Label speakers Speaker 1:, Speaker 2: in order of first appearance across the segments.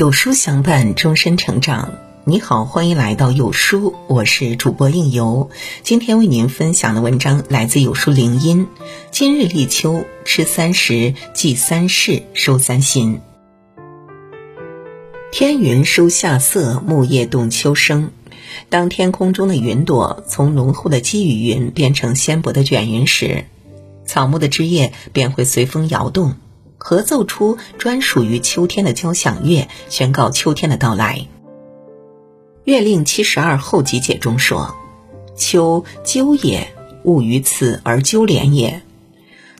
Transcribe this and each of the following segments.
Speaker 1: 有书相伴，终身成长。你好，欢迎来到有书，我是主播应由。今天为您分享的文章来自有书灵音。今日立秋，吃三食，祭三事，收三心。天云收夏色，木叶动秋声。当天空中的云朵从浓厚的积雨云变成纤薄的卷云时，草木的枝叶便会随风摇动。合奏出专属于秋天的交响乐，宣告秋天的到来。《月令七十二候集解》中说：“秋鸠也，物于此而鸠连也。”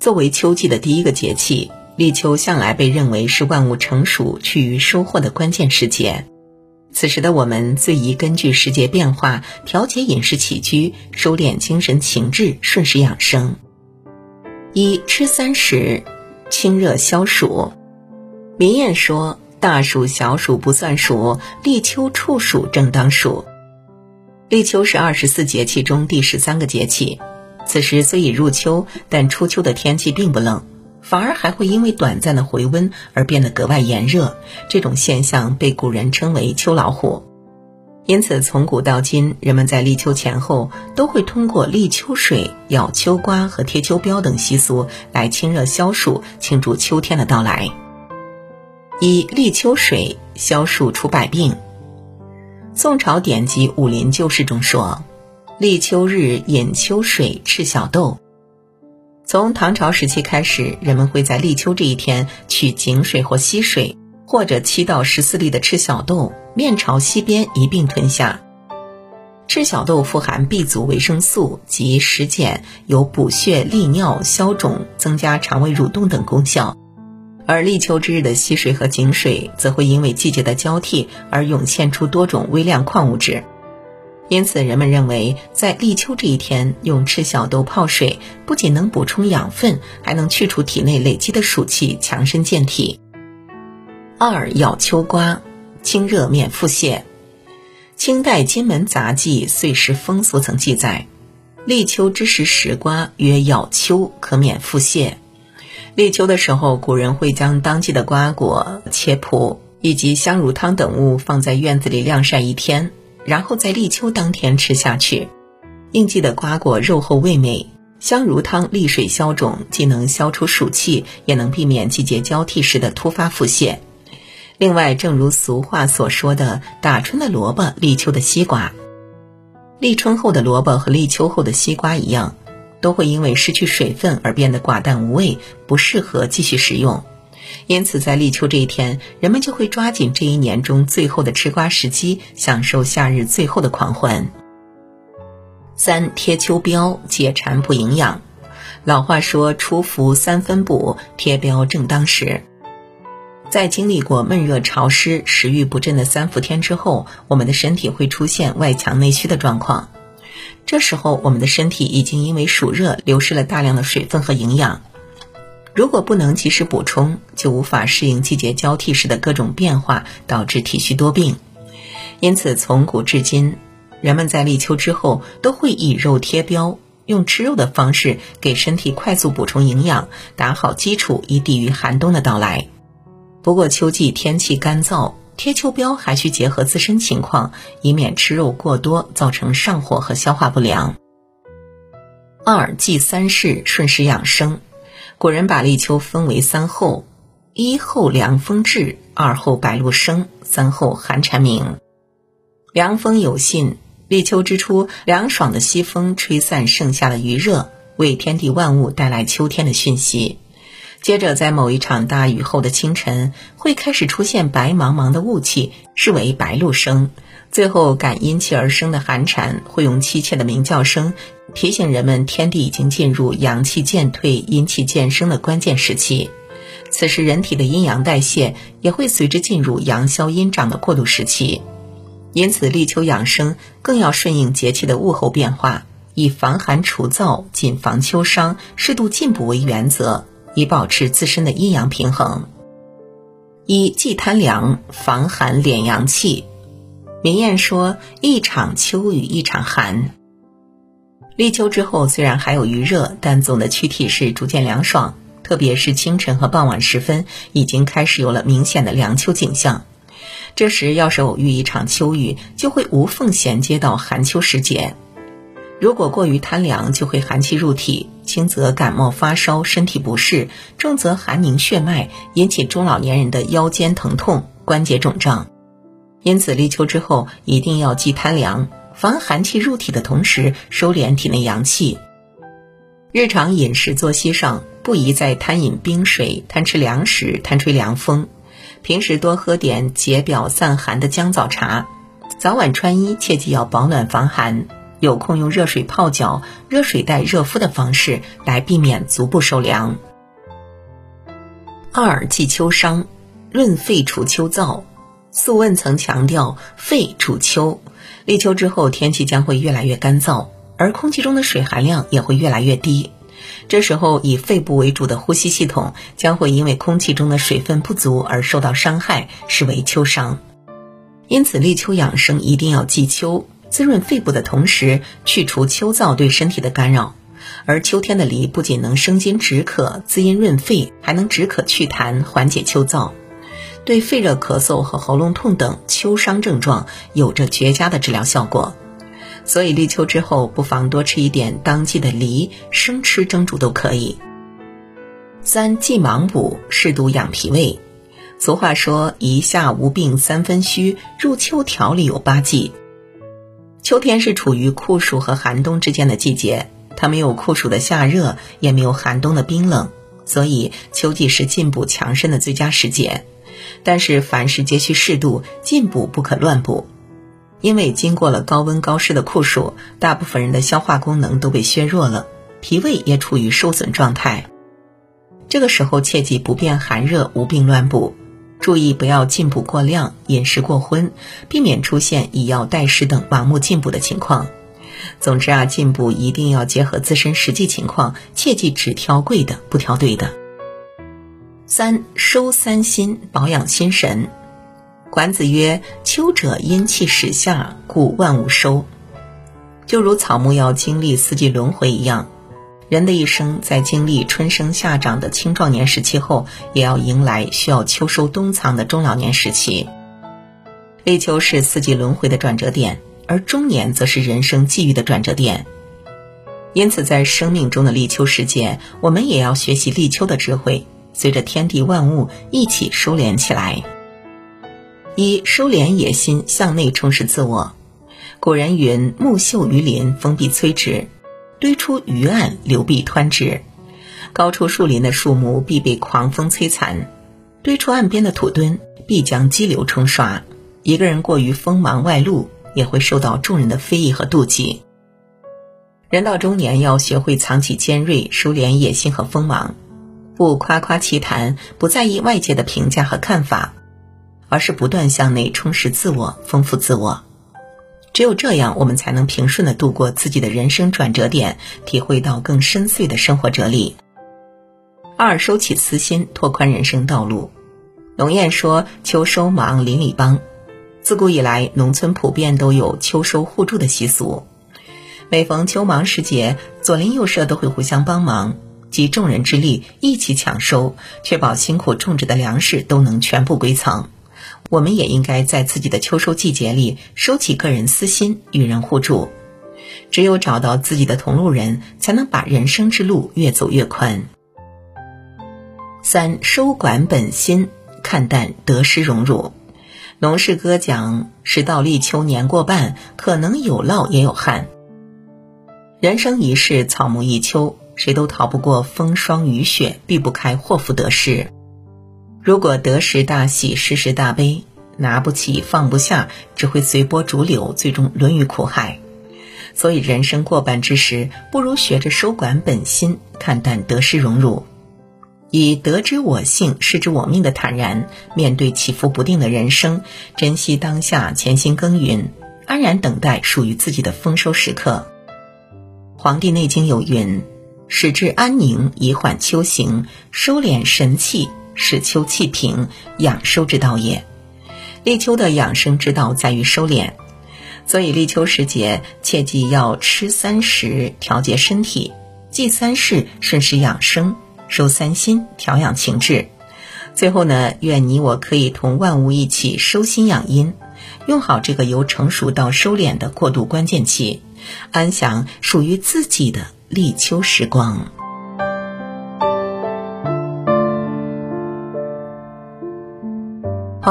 Speaker 1: 作为秋季的第一个节气，立秋向来被认为是万物成熟、趋于收获的关键时节。此时的我们最宜根据时节变化调节饮食起居，收敛精神情志，顺时养生。一吃三食。清热消暑，民谚说：“大暑小暑不算数，立秋处暑正当数。”立秋是二十四节气中第十三个节气，此时虽已入秋，但初秋的天气并不冷，反而还会因为短暂的回温而变得格外炎热。这种现象被古人称为“秋老虎”。因此，从古到今，人们在立秋前后都会通过立秋水、咬秋瓜和贴秋膘等习俗来清热消暑，庆祝秋天的到来。以立秋水消暑除百病。宋朝典籍《武林旧事》中说：“立秋日饮秋水，赤小豆。”从唐朝时期开始，人们会在立秋这一天取井水或溪水。或者七到十四粒的赤小豆，面朝西边一并吞下。赤小豆富含 B 族维生素及食碱，有补血、利尿、消肿、增加肠胃蠕动等功效。而立秋之日的溪水和井水，则会因为季节的交替而涌现出多种微量矿物质。因此，人们认为在立秋这一天用赤小豆泡水，不仅能补充养分，还能去除体内累积的暑气，强身健体。二咬秋瓜，清热免腹泻。清代《金门杂记·岁时风俗》曾记载，立秋之时食瓜，曰咬秋，可免腹泻。立秋的时候，古人会将当季的瓜果、切脯以及香茹汤等物放在院子里晾晒一天，然后在立秋当天吃下去。应季的瓜果肉厚味美，香茹汤利水消肿，既能消除暑气，也能避免季节交替时的突发腹泻。另外，正如俗话所说的“打春的萝卜，立秋的西瓜”，立春后的萝卜和立秋后的西瓜一样，都会因为失去水分而变得寡淡无味，不适合继续食用。因此，在立秋这一天，人们就会抓紧这一年中最后的吃瓜时机，享受夏日最后的狂欢。三贴秋膘，解馋补营养。老话说：“初伏三分补，贴膘正当时。”在经历过闷热潮湿、食欲不振的三伏天之后，我们的身体会出现外强内虚的状况。这时候，我们的身体已经因为暑热流失了大量的水分和营养。如果不能及时补充，就无法适应季节交替时的各种变化，导致体虚多病。因此，从古至今，人们在立秋之后都会以肉贴膘，用吃肉的方式给身体快速补充营养，打好基础，以抵御寒冬的到来。不过秋季天气干燥，贴秋膘还需结合自身情况，以免吃肉过多造成上火和消化不良。二祭三事，顺势养生。古人把立秋分为三候：一候凉风至，二候白露生，三候寒蝉鸣。凉风有信，立秋之初，凉爽的西风吹散盛夏的余热，为天地万物带来秋天的讯息。接着，在某一场大雨后的清晨，会开始出现白茫茫的雾气，视为白露生。最后，感阴气而生的寒蝉会用凄切的鸣叫声，提醒人们天地已经进入阳气渐退、阴气渐生的关键时期。此时，人体的阴阳代谢也会随之进入阳消阴长的过渡时期。因此，立秋养生更要顺应节气的物候变化，以防寒除燥、谨防秋伤、适度进补为原则。以保持自身的阴阳平衡。一忌贪凉，防寒敛阳气。民谚说：“一场秋雨一场寒。”立秋之后，虽然还有余热，但总的躯体是逐渐凉爽。特别是清晨和傍晚时分，已经开始有了明显的凉秋景象。这时要是偶遇一场秋雨，就会无缝衔接到寒秋时节。如果过于贪凉，就会寒气入体，轻则感冒发烧、身体不适，重则寒凝血脉，引起中老年人的腰间疼痛、关节肿胀。因此，立秋之后一定要忌贪凉，防寒气入体的同时，收敛体内阳气。日常饮食作息上，不宜再贪饮冰水、贪吃凉食、贪吹凉风。平时多喝点解表散寒的姜枣茶，早晚穿衣切记要保暖防寒。有空用热水泡脚、热水袋热敷的方式来避免足部受凉。二忌秋伤，润肺除秋燥。《素问》曾强调肺主秋，立秋之后天气将会越来越干燥，而空气中的水含量也会越来越低。这时候以肺部为主的呼吸系统将会因为空气中的水分不足而受到伤害，视为秋伤。因此立秋养生一定要忌秋。滋润肺部的同时，去除秋燥对身体的干扰。而秋天的梨不仅能生津止渴、滋阴润肺，还能止渴祛痰、缓解秋燥，对肺热咳嗽和喉咙痛等秋伤症状有着绝佳的治疗效果。所以立秋之后，不妨多吃一点当季的梨，生吃蒸煮都可以。三忌忙补，适度养脾胃。俗话说：“一夏无病三分虚，入秋调理有八忌。”秋天是处于酷暑和寒冬之间的季节，它没有酷暑的夏热，也没有寒冬的冰冷，所以秋季是进补强身的最佳时节。但是凡事皆需适度，进补不可乱补，因为经过了高温高湿的酷暑，大部分人的消化功能都被削弱了，脾胃也处于受损状态。这个时候切记不变寒热，无病乱补。注意不要进补过量，饮食过荤，避免出现以药代食等盲目进补的情况。总之啊，进补一定要结合自身实际情况，切记只挑贵的，不挑对的。三收三心，保养心神。管子曰：“秋者阴气始下，故万物收。”就如草木要经历四季轮回一样。人的一生，在经历春生夏长的青壮年时期后，也要迎来需要秋收冬藏的中老年时期。立秋是四季轮回的转折点，而中年则是人生际遇的转折点。因此，在生命中的立秋时节，我们也要学习立秋的智慧，随着天地万物一起收敛起来。一收敛野心，向内充实自我。古人云：“木秀于林，风必摧之。”堆出鱼岸，流必湍之。高处树林的树木必被狂风摧残；堆出岸边的土墩，必将激流冲刷。一个人过于锋芒外露，也会受到众人的非议和妒忌。人到中年，要学会藏起尖锐，收敛野心和锋芒，不夸夸其谈，不在意外界的评价和看法，而是不断向内充实自我，丰富自我。只有这样，我们才能平顺的度过自己的人生转折点，体会到更深邃的生活哲理。二，收起私心，拓宽人生道路。农谚说：“秋收忙，邻里帮。”自古以来，农村普遍都有秋收互助的习俗。每逢秋忙时节，左邻右舍都会互相帮忙，集众人之力一起抢收，确保辛苦种植的粮食都能全部归仓。我们也应该在自己的秋收季节里收起个人私心，与人互助。只有找到自己的同路人，才能把人生之路越走越宽。三收管本心，看淡得失荣辱。农事歌讲：“时到立秋年过半，可能有涝也有旱。”人生一世，草木一秋，谁都逃不过风霜雨雪，避不开祸福得失。如果得时大喜，失时大悲，拿不起放不下，只会随波逐流，最终沦于苦海。所以，人生过半之时，不如学着收管本心，看淡得失荣辱，以得之我幸，失之我命的坦然面对起伏不定的人生，珍惜当下，潜心耕耘，安然等待属于自己的丰收时刻。《黄帝内经》有云：“使之安宁，以缓秋行，收敛神气。”使秋气平，养收之道也。立秋的养生之道在于收敛，所以立秋时节切记要吃三食，调节身体；忌三事，顺势养生；收三心，调养情志。最后呢，愿你我可以同万物一起收心养阴，用好这个由成熟到收敛的过渡关键期，安享属于自己的立秋时光。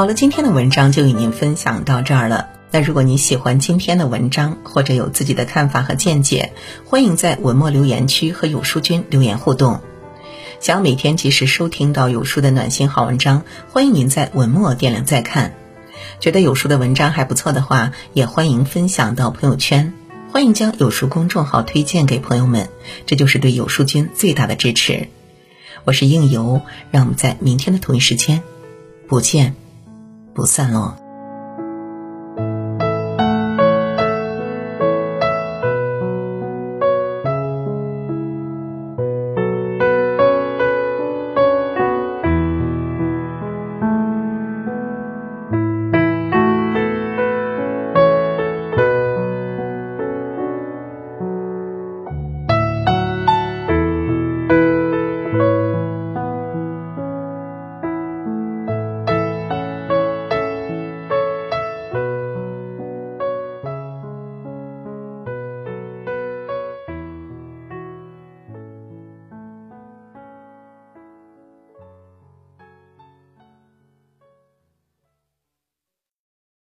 Speaker 1: 好了，今天的文章就与您分享到这儿了。那如果您喜欢今天的文章，或者有自己的看法和见解，欢迎在文末留言区和有书君留言互动。想要每天及时收听到有书的暖心好文章，欢迎您在文末点亮再看。觉得有书的文章还不错的话，也欢迎分享到朋友圈。欢迎将有书公众号推荐给朋友们，这就是对有书君最大的支持。我是应由，让我们在明天的同一时间不见不散喽。